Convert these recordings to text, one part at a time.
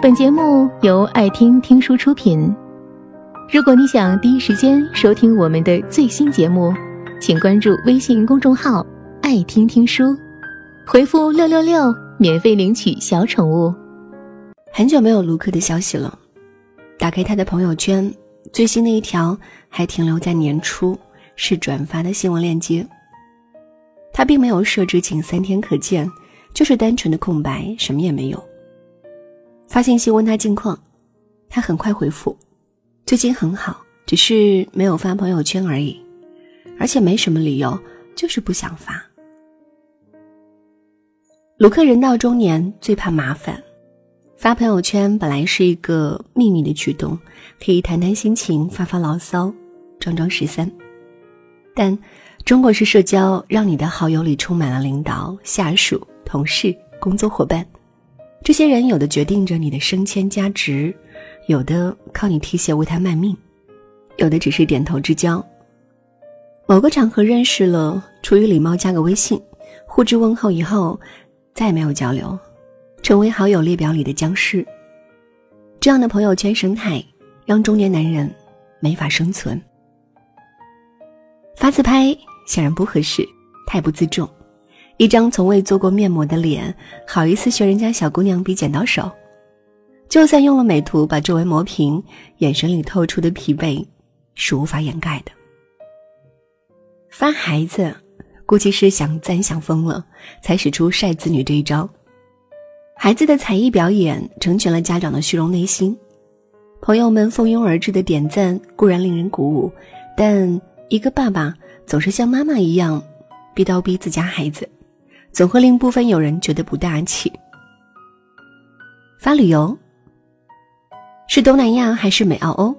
本节目由爱听听书出品。如果你想第一时间收听我们的最新节目，请关注微信公众号“爱听听书”，回复“六六六”免费领取小宠物。很久没有卢克的消息了，打开他的朋友圈，最新的一条还停留在年初，是转发的新闻链接。他并没有设置仅三天可见，就是单纯的空白，什么也没有。发信息问他近况，他很快回复：“最近很好，只是没有发朋友圈而已，而且没什么理由，就是不想发。”卢克人到中年最怕麻烦，发朋友圈本来是一个秘密的举动，可以谈谈心情、发发牢骚、装装十三，但中国式社交让你的好友里充满了领导、下属、同事、工作伙伴。这些人有的决定着你的升迁加职，有的靠你提携为他卖命，有的只是点头之交。某个场合认识了，出于礼貌加个微信，互致问候以后，再也没有交流，成为好友列表里的僵尸。这样的朋友圈生态，让中年男人没法生存。发自拍显然不合适，太不自重。一张从未做过面膜的脸，好意思学人家小姑娘比剪刀手？就算用了美图把周围磨平，眼神里透出的疲惫是无法掩盖的。发孩子，估计是想赞想疯了，才使出晒子女这一招。孩子的才艺表演成全了家长的虚荣内心，朋友们蜂拥而至的点赞固然令人鼓舞，但一个爸爸总是像妈妈一样逼叨逼自家孩子。总会令部分有人觉得不大气。发旅游是东南亚还是美澳欧，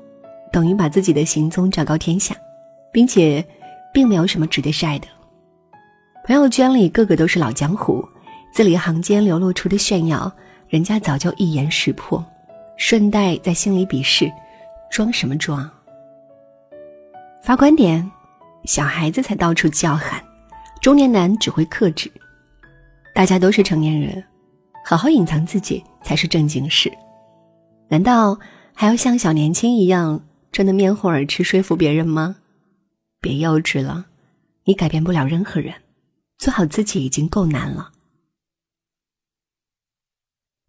等于把自己的行踪昭告天下，并且并没有什么值得晒的。朋友圈里个个都是老江湖，字里行间流露出的炫耀，人家早就一眼识破，顺带在心里鄙视，装什么装？发观点，小孩子才到处叫喊，中年男只会克制。大家都是成年人，好好隐藏自己才是正经事。难道还要像小年轻一样争得面红耳赤说服别人吗？别幼稚了，你改变不了任何人，做好自己已经够难了。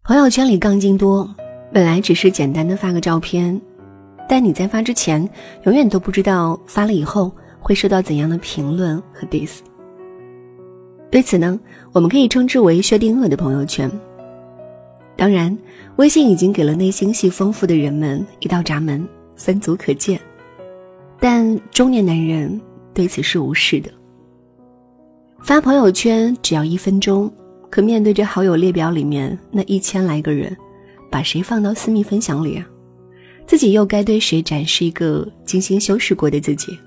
朋友圈里杠精多，本来只是简单的发个照片，但你在发之前，永远都不知道发了以后会收到怎样的评论和 diss。对此呢，我们可以称之为薛定谔的朋友圈。当然，微信已经给了内心戏丰富的人们一道闸门，分组可见。但中年男人对此是无视的。发朋友圈只要一分钟，可面对着好友列表里面那一千来个人，把谁放到私密分享里啊？自己又该对谁展示一个精心修饰过的自己？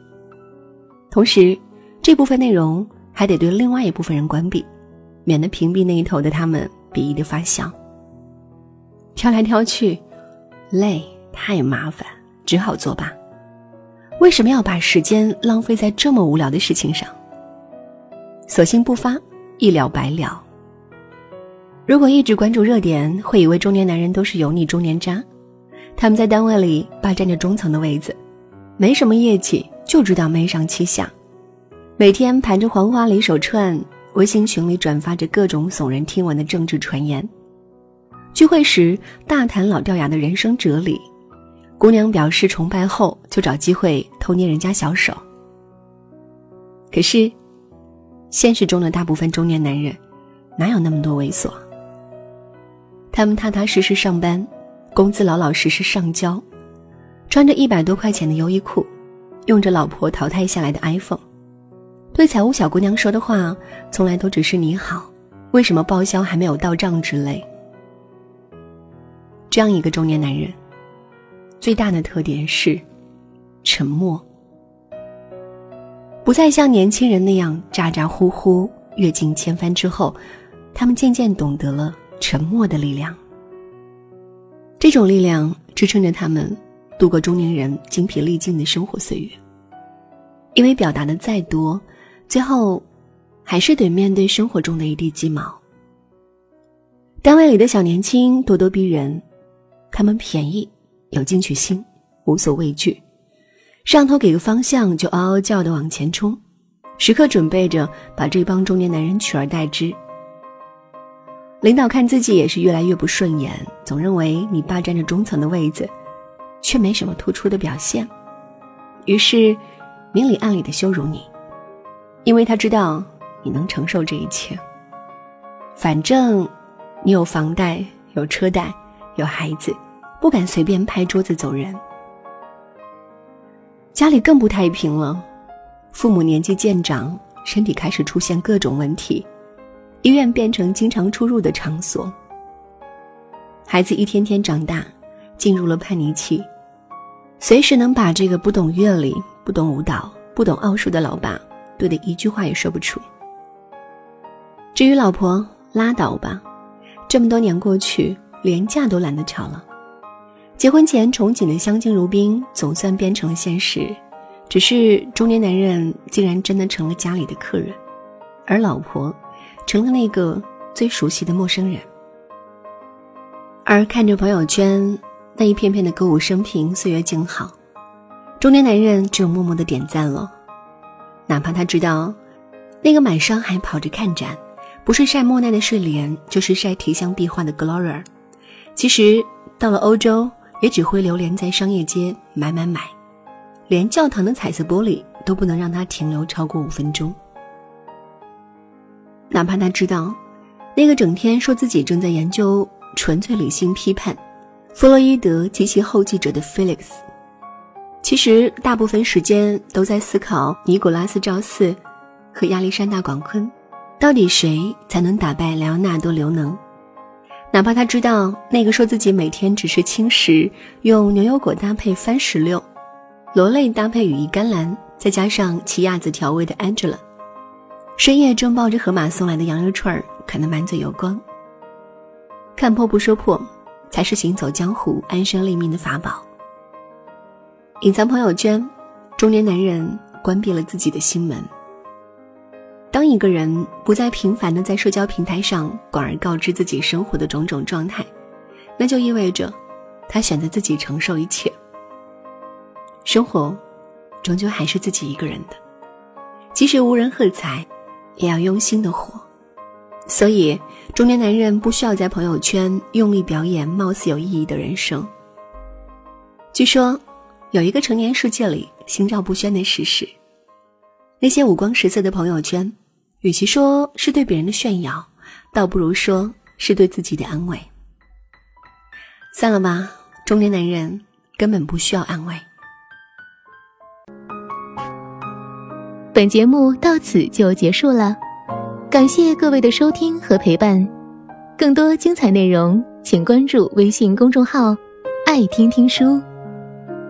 同时，这部分内容。还得对另外一部分人关闭，免得屏蔽那一头的他们鄙夷的发笑。挑来挑去，累太麻烦，只好作罢。为什么要把时间浪费在这么无聊的事情上？索性不发，一了百了。如果一直关注热点，会以为中年男人都是油腻中年渣。他们在单位里霸占着中层的位子，没什么业绩，就知道媚上欺下。每天盘着黄花梨手串，微信群里转发着各种耸人听闻的政治传言，聚会时大谈老掉牙的人生哲理，姑娘表示崇拜后就找机会偷捏人家小手。可是，现实中的大部分中年男人，哪有那么多猥琐？他们踏踏实实上班，工资老老实实上交，穿着一百多块钱的优衣库，用着老婆淘汰下来的 iPhone。对财务小姑娘说的话，从来都只是你好，为什么报销还没有到账之类。这样一个中年男人，最大的特点是沉默，不再像年轻人那样咋咋呼呼。阅尽千帆之后，他们渐渐懂得了沉默的力量。这种力量支撑着他们度过中年人精疲力尽的生活岁月，因为表达的再多。最后，还是得面对生活中的一地鸡毛。单位里的小年轻咄咄逼人，他们便宜，有进取心，无所畏惧，上头给个方向就嗷嗷叫的往前冲，时刻准备着把这帮中年男人取而代之。领导看自己也是越来越不顺眼，总认为你霸占着中层的位子，却没什么突出的表现，于是明里暗里的羞辱你，因为他知道你能承受这一切。反正你有房贷、有车贷、有孩子，不敢随便拍桌子走人。家里更不太平了，父母年纪渐长，身体开始出现各种问题。医院变成经常出入的场所。孩子一天天长大，进入了叛逆期，随时能把这个不懂乐理、不懂舞蹈、不懂奥数的老爸怼得一句话也说不出。至于老婆，拉倒吧，这么多年过去，连架都懒得吵了。结婚前憧憬的相敬如宾，总算变成了现实。只是中年男人竟然真的成了家里的客人，而老婆。成了那个最熟悉的陌生人，而看着朋友圈那一片片的歌舞升平、岁月静好，中年男人只有默默的点赞了。哪怕他知道，那个满上还跑着看展，不是晒莫奈的睡莲，就是晒提香壁画的 Gloria，其实到了欧洲也只会流连在商业街买买买，连教堂的彩色玻璃都不能让他停留超过五分钟。哪怕他知道，那个整天说自己正在研究纯粹理性批判，弗洛伊德及其后继者的 Felix，其实大部分时间都在思考尼古拉斯赵四和亚历山大广坤，到底谁才能打败莱昂纳多刘能？哪怕他知道那个说自己每天只吃轻食，用牛油果搭配番石榴，螺类搭配羽衣甘蓝，再加上奇亚籽调味的 Angela。深夜正抱着河马送来的羊肉串儿，啃得满嘴油光。看破不说破，才是行走江湖、安身立命的法宝。隐藏朋友圈，中年男人关闭了自己的心门。当一个人不再频繁的在社交平台上广而告知自己生活的种种状态，那就意味着，他选择自己承受一切。生活，终究还是自己一个人的，即使无人喝彩。也要用心的活，所以中年男人不需要在朋友圈用力表演貌似有意义的人生。据说，有一个成年世界里心照不宣的事实：那些五光十色的朋友圈，与其说是对别人的炫耀，倒不如说是对自己的安慰。算了吧，中年男人根本不需要安慰。本节目到此就结束了，感谢各位的收听和陪伴。更多精彩内容，请关注微信公众号“爱听听书”，